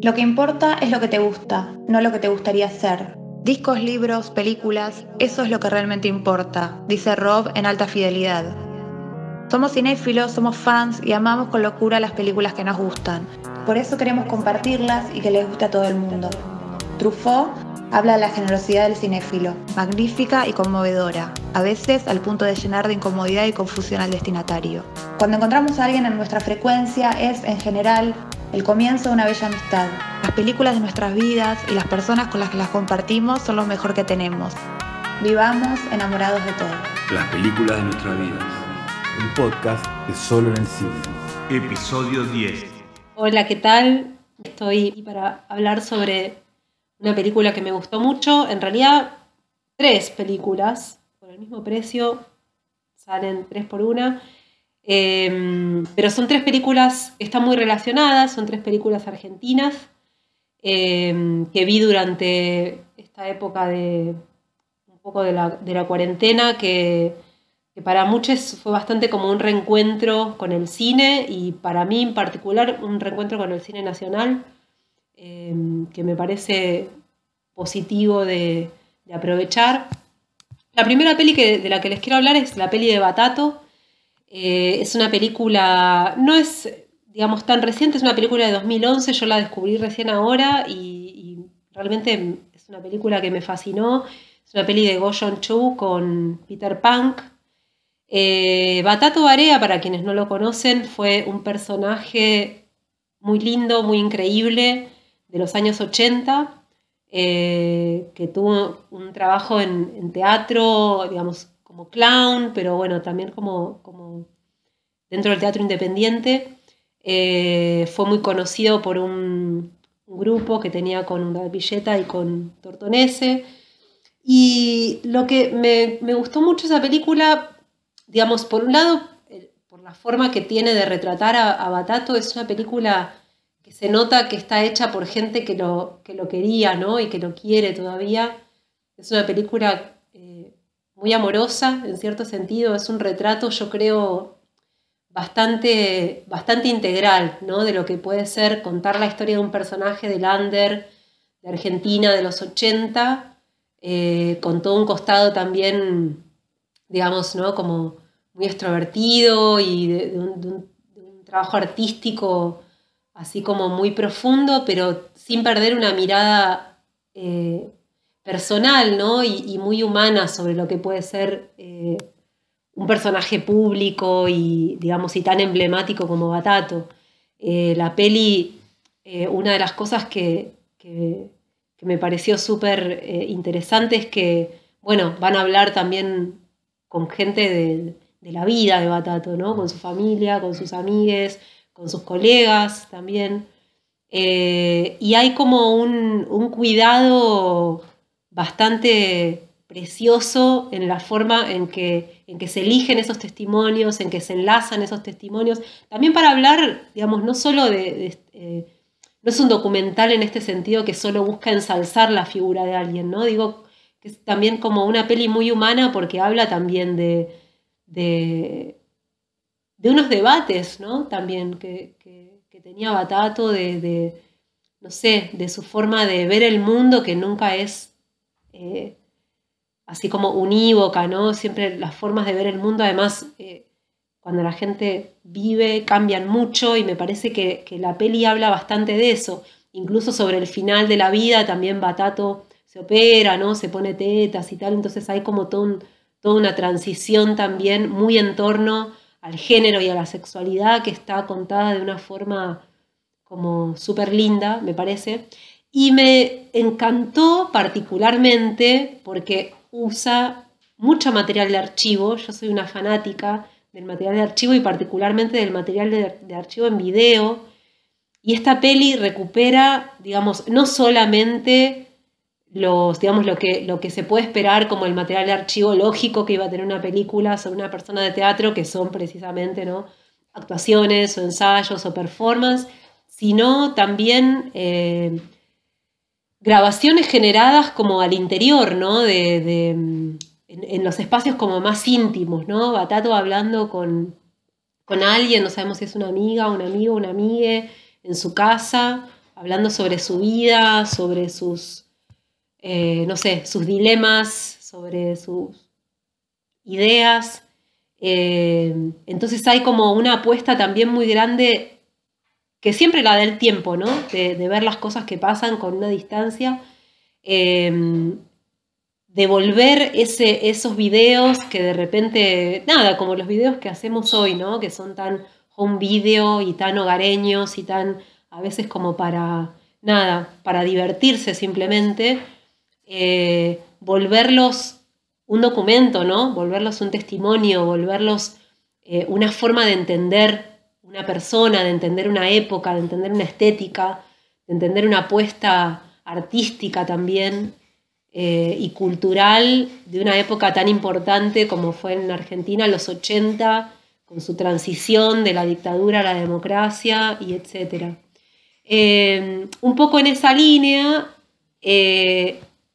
Lo que importa es lo que te gusta, no lo que te gustaría hacer. Discos, libros, películas, eso es lo que realmente importa, dice Rob en alta fidelidad. Somos cinéfilos, somos fans y amamos con locura las películas que nos gustan. Por eso queremos compartirlas y que les guste a todo el mundo. Truffaut habla de la generosidad del cinéfilo, magnífica y conmovedora, a veces al punto de llenar de incomodidad y confusión al destinatario. Cuando encontramos a alguien en nuestra frecuencia es, en general, el comienzo de una bella amistad. Las películas de nuestras vidas y las personas con las que las compartimos son lo mejor que tenemos. Vivamos enamorados de todo. Las películas de nuestras vidas. Un podcast de Solo en el Cine. Episodio 10. Hola, ¿qué tal? Estoy aquí para hablar sobre una película que me gustó mucho. En realidad, tres películas por el mismo precio. Salen tres por una. Em, pero son tres películas que están muy relacionadas, son tres películas argentinas em, que vi durante esta época de un poco de la, cuarentena, que, para muchos fue bastante como un reencuentro con el cine y para mí en particular un reencuentro con el cine nacional, em, que me parece positivo de, aprovechar. La primera peli de la que les quiero hablar es la peli de Batato, eh, es una película, no es, digamos, tan reciente, es una película de 2011, yo la descubrí recién ahora y, realmente es una película que me fascinó. Es una peli de Go Chu con Peter Punk. Eh, Batato Barea, para quienes no lo conocen, fue un personaje muy lindo, muy increíble de los años 80, eh, que tuvo un trabajo en, teatro, digamos, como clown, pero bueno, también como, como dentro del teatro independiente. Eh, fue muy conocido por un, grupo que tenía con una billeta y con Tortonese. Y lo que me, gustó mucho esa película, digamos, por un lado, eh, por la forma que tiene de retratar a, Batato, es una película se nota que está hecha por gente que lo, que lo quería, ¿no? Y que lo quiere todavía. Es una película muy amorosa, en cierto sentido, es un retrato, yo creo, bastante, bastante integral, ¿no? De lo que puede ser contar la historia de un personaje de Lander, de Argentina, de los 80, eh, con todo un costado también, digamos, ¿no? Como muy extrovertido y de, un, trabajo artístico así como muy profundo, pero sin perder una mirada eh, personal ¿no? y, muy humana sobre lo que puede ser eh, un personaje público y, digamos, y tan emblemático como Batato. Eh, la peli, una de las cosas que, me pareció súper interesante es que, bueno, van a hablar también con gente de, la vida de Batato, ¿no? Con su familia, con sus amigues, con sus colegas también. y hay como un, un cuidado bastante precioso en la forma en que, en que se eligen esos testimonios, en que se enlazan esos testimonios, también para hablar, digamos, no solo de... Eh, no es un documental en este sentido que solo busca ensalzar la figura de alguien, ¿no? Digo que es también como una peli muy humana porque habla también de, unos debates, ¿no? También que, tenía Batato de, de, no sé, de su forma de ver el mundo que nunca es eh, así como unívoca, ¿no? Siempre las formas de ver el mundo, además, eh, cuando la gente vive, cambian mucho y me parece que, la peli habla bastante de eso. Incluso sobre el final de la vida también Batato se opera, ¿no? Se pone tetas y tal, entonces hay como toda una transición también muy en torno al género y a la sexualidad que está contada de una forma como súper linda, me parece. Y me encantó particularmente porque usa mucho material de archivo. Yo soy una fanática del material de archivo y particularmente del material de, archivo en video. Y esta peli recupera, digamos, no solamente los, digamos, lo que, lo que se puede esperar como el material de archivo lógico que iba a tener una película sobre una persona de teatro, que son precisamente ¿no? actuaciones o ensayos o performance, sino también eh, grabaciones generadas como al interior, ¿no? De, en, los espacios como más íntimos, ¿no? Batato hablando con, con alguien, no sabemos si es una amiga, un amigo, una amiga, en su casa, hablando sobre su vida, sobre sus, eh, no sé, sus dilemas, sobre sus ideas. Eh, entonces hay como una apuesta también muy grande que siempre la da el tiempo, ¿no? De, ver las cosas que pasan con una distancia. Eh, de volver ese, esos videos que de repente, nada, como los videos que hacemos hoy, ¿no? Que son tan home video y tan hogareños y tan a veces como para, nada, para divertirse simplemente, eh, volverlos un documento, ¿no? Volverlos un testimonio, volverlos eh, una forma de entender una persona, de entender una época, de entender una estética, de entender una apuesta artística también eh, y cultural de una época tan importante como fue en Argentina, los 80, con su transición de la dictadura a la democracia y etc. Eh, un poco en esa línea,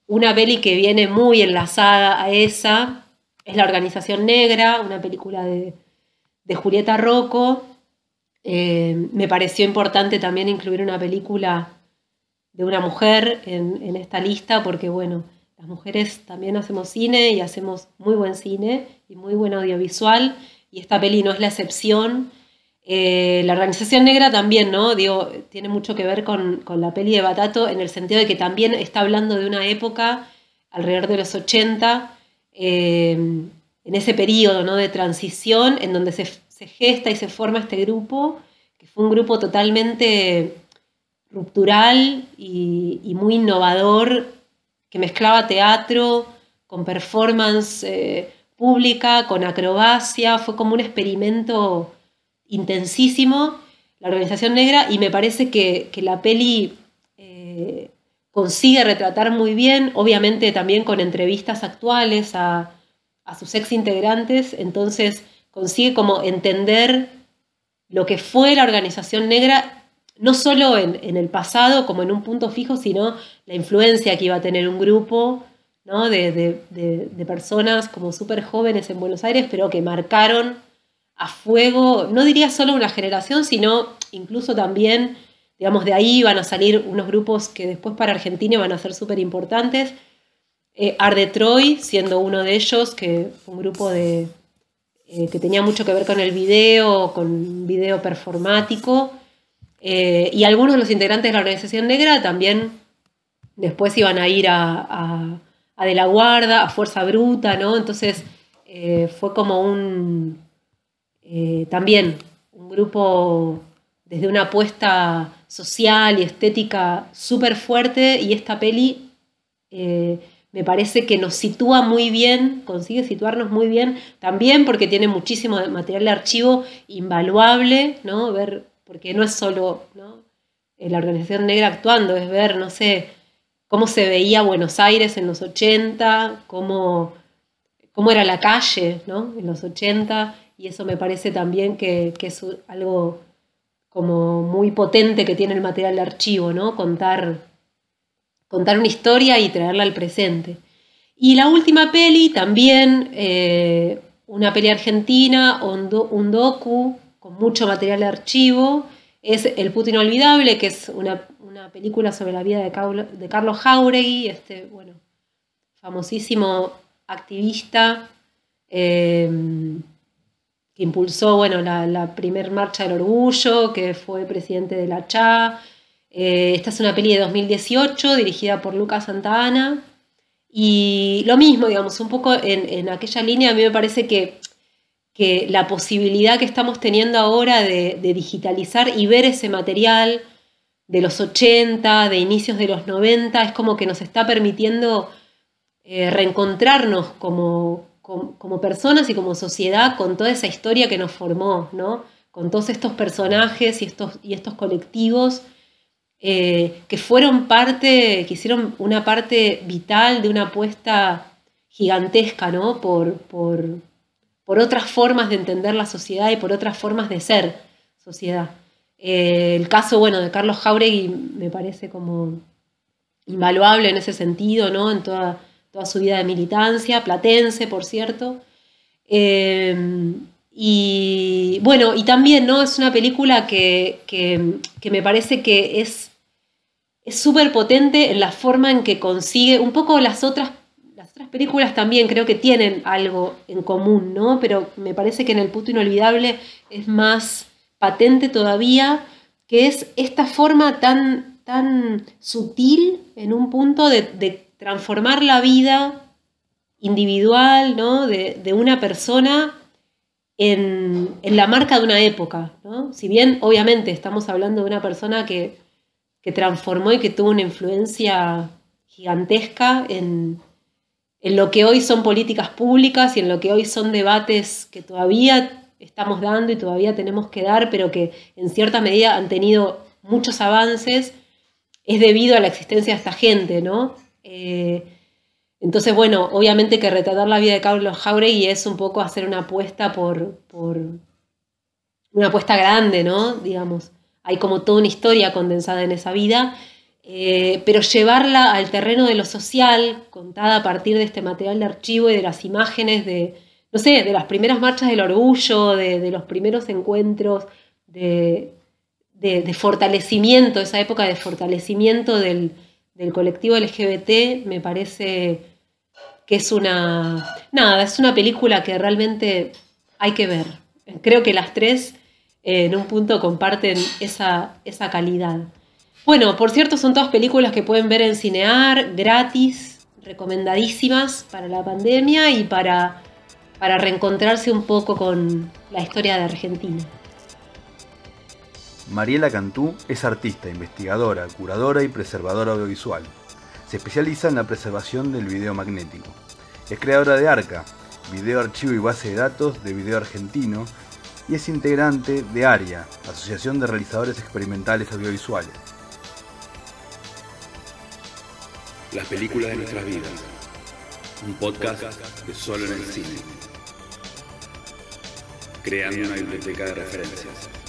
una peli que viene muy enlazada a esa es La Organización Negra, una película de, Julieta Rocco. me pareció importante también incluir una película de una mujer en, esta lista, porque bueno, las mujeres también hacemos cine y hacemos muy buen cine y muy buen audiovisual, y esta peli no es la excepción. Eh, la organización negra también, ¿no? Digo, tiene mucho que ver con, la peli de Batato en el sentido de que también está hablando de una época alrededor de los 80, eh, en ese periodo ¿no? de transición en donde se, se, gesta y se forma este grupo, que fue un grupo totalmente ruptural y, muy innovador, que mezclaba teatro con performance eh, pública, con acrobacia, fue como un experimento intensísimo, la organización negra, y me parece que, la peli eh, consigue retratar muy bien, obviamente también con entrevistas actuales a, a sus ex integrantes, entonces consigue como entender lo que fue la organización negra no solo en, el pasado como en un punto fijo, sino la influencia que iba a tener un grupo ¿no? de, personas como súper jóvenes en Buenos Aires, pero que marcaron a fuego, no diría solo una generación, sino incluso también, digamos, de ahí van a salir unos grupos que después para Argentina van a ser súper importantes. Eh, Troy siendo uno de ellos, que un grupo de, eh, que tenía mucho que ver con el video, con video performático, eh, y algunos de los integrantes de la organización negra también después iban a ir a, De la Guarda, a Fuerza Bruta, ¿no? Entonces eh, fue como un, eh, también un grupo desde una apuesta social y estética súper fuerte y esta peli me parece que nos sitúa muy bien, consigue situarnos muy bien, también porque tiene muchísimo material de archivo invaluable, ¿no? Ver porque no es solo eh, la organización negra actuando, es ver, no sé, cómo se veía Buenos Aires en los 80, cómo, cómo era la calle ¿no? en los 80, y eso me parece también que, es algo como muy potente que tiene el material de archivo, ¿no? Contar, contar una historia y traerla al presente. Y la última peli, también eh, una peli argentina, un, docu con mucho material de archivo, es El puto inolvidable, que es una, película sobre la vida de, de Carlos Jauregui, este, bueno, famosísimo activista em, que impulsó bueno, la, la primer marcha del orgullo, que fue presidente de la CHA. Eh, esta es una peli de 2018 dirigida por Lucas Santana. Y lo mismo, digamos, un poco en, en aquella línea, a mí me parece que que la posibilidad que estamos teniendo ahora de, digitalizar y ver ese material de los 80, de inicios de los 90, es como que nos está permitiendo eh, reencontrarnos como, como, personas y como sociedad con toda esa historia que nos formó, ¿no? con todos estos personajes y estos, y estos colectivos eh, que fueron parte, que hicieron una parte vital de una apuesta gigantesca ¿no? por, por por otras formas de entender la sociedad y por otras formas de ser sociedad. Eh, el caso, bueno, de Carlos Jauregui me parece como invaluable en ese sentido, ¿no? En toda, toda su vida de militancia, platense, por cierto. Eh, y bueno, y también, ¿no? Es una película que, me parece que es súper potente en la forma en que consigue, un poco las otras, las otras películas también creo que tienen algo en común, ¿no? Pero me parece que en El puto inolvidable es más patente todavía, que es esta forma tan, tan sutil en un punto de, transformar la vida individual ¿no? de, una persona en, en, la marca de una época. ¿no? Si bien obviamente estamos hablando de una persona que que transformó y que tuvo una influencia gigantesca en, lo que hoy son políticas públicas y en lo que hoy son debates que todavía estamos dando y todavía tenemos que dar, pero que en cierta medida han tenido muchos avances, es debido a la existencia de esta gente, ¿no? Eh, entonces, bueno, obviamente que retratar la vida de Carlos Jauregui es un poco hacer una apuesta por, por una apuesta grande, ¿no? Digamos hay como toda una historia condensada en esa vida, eh, pero llevarla al terreno de lo social, contada a partir de este material de archivo y de las imágenes de, no sé, de las primeras marchas del orgullo, de, los primeros encuentros, de, fortalecimiento, esa época de fortalecimiento del, del colectivo LGBT, me parece que es una, nada, es una película que realmente hay que ver. Creo que las tres en un punto comparten esa, esa calidad. Bueno, por cierto, son todas películas que pueden ver en Cinear, gratis, recomendadísimas para la pandemia y para, para reencontrarse un poco con la historia de Argentina. Mariela Cantú es artista, investigadora, curadora y preservadora audiovisual. Se especializa en la preservación del video magnético. Es creadora de ARCA, video archivo y base de datos de video argentino, y es integrante de ARIA, Asociación de Realizadores Experimentales Audiovisuales. Las películas de nuestras vidas. Un podcast de solo en el cine. Creando una biblioteca de referencias.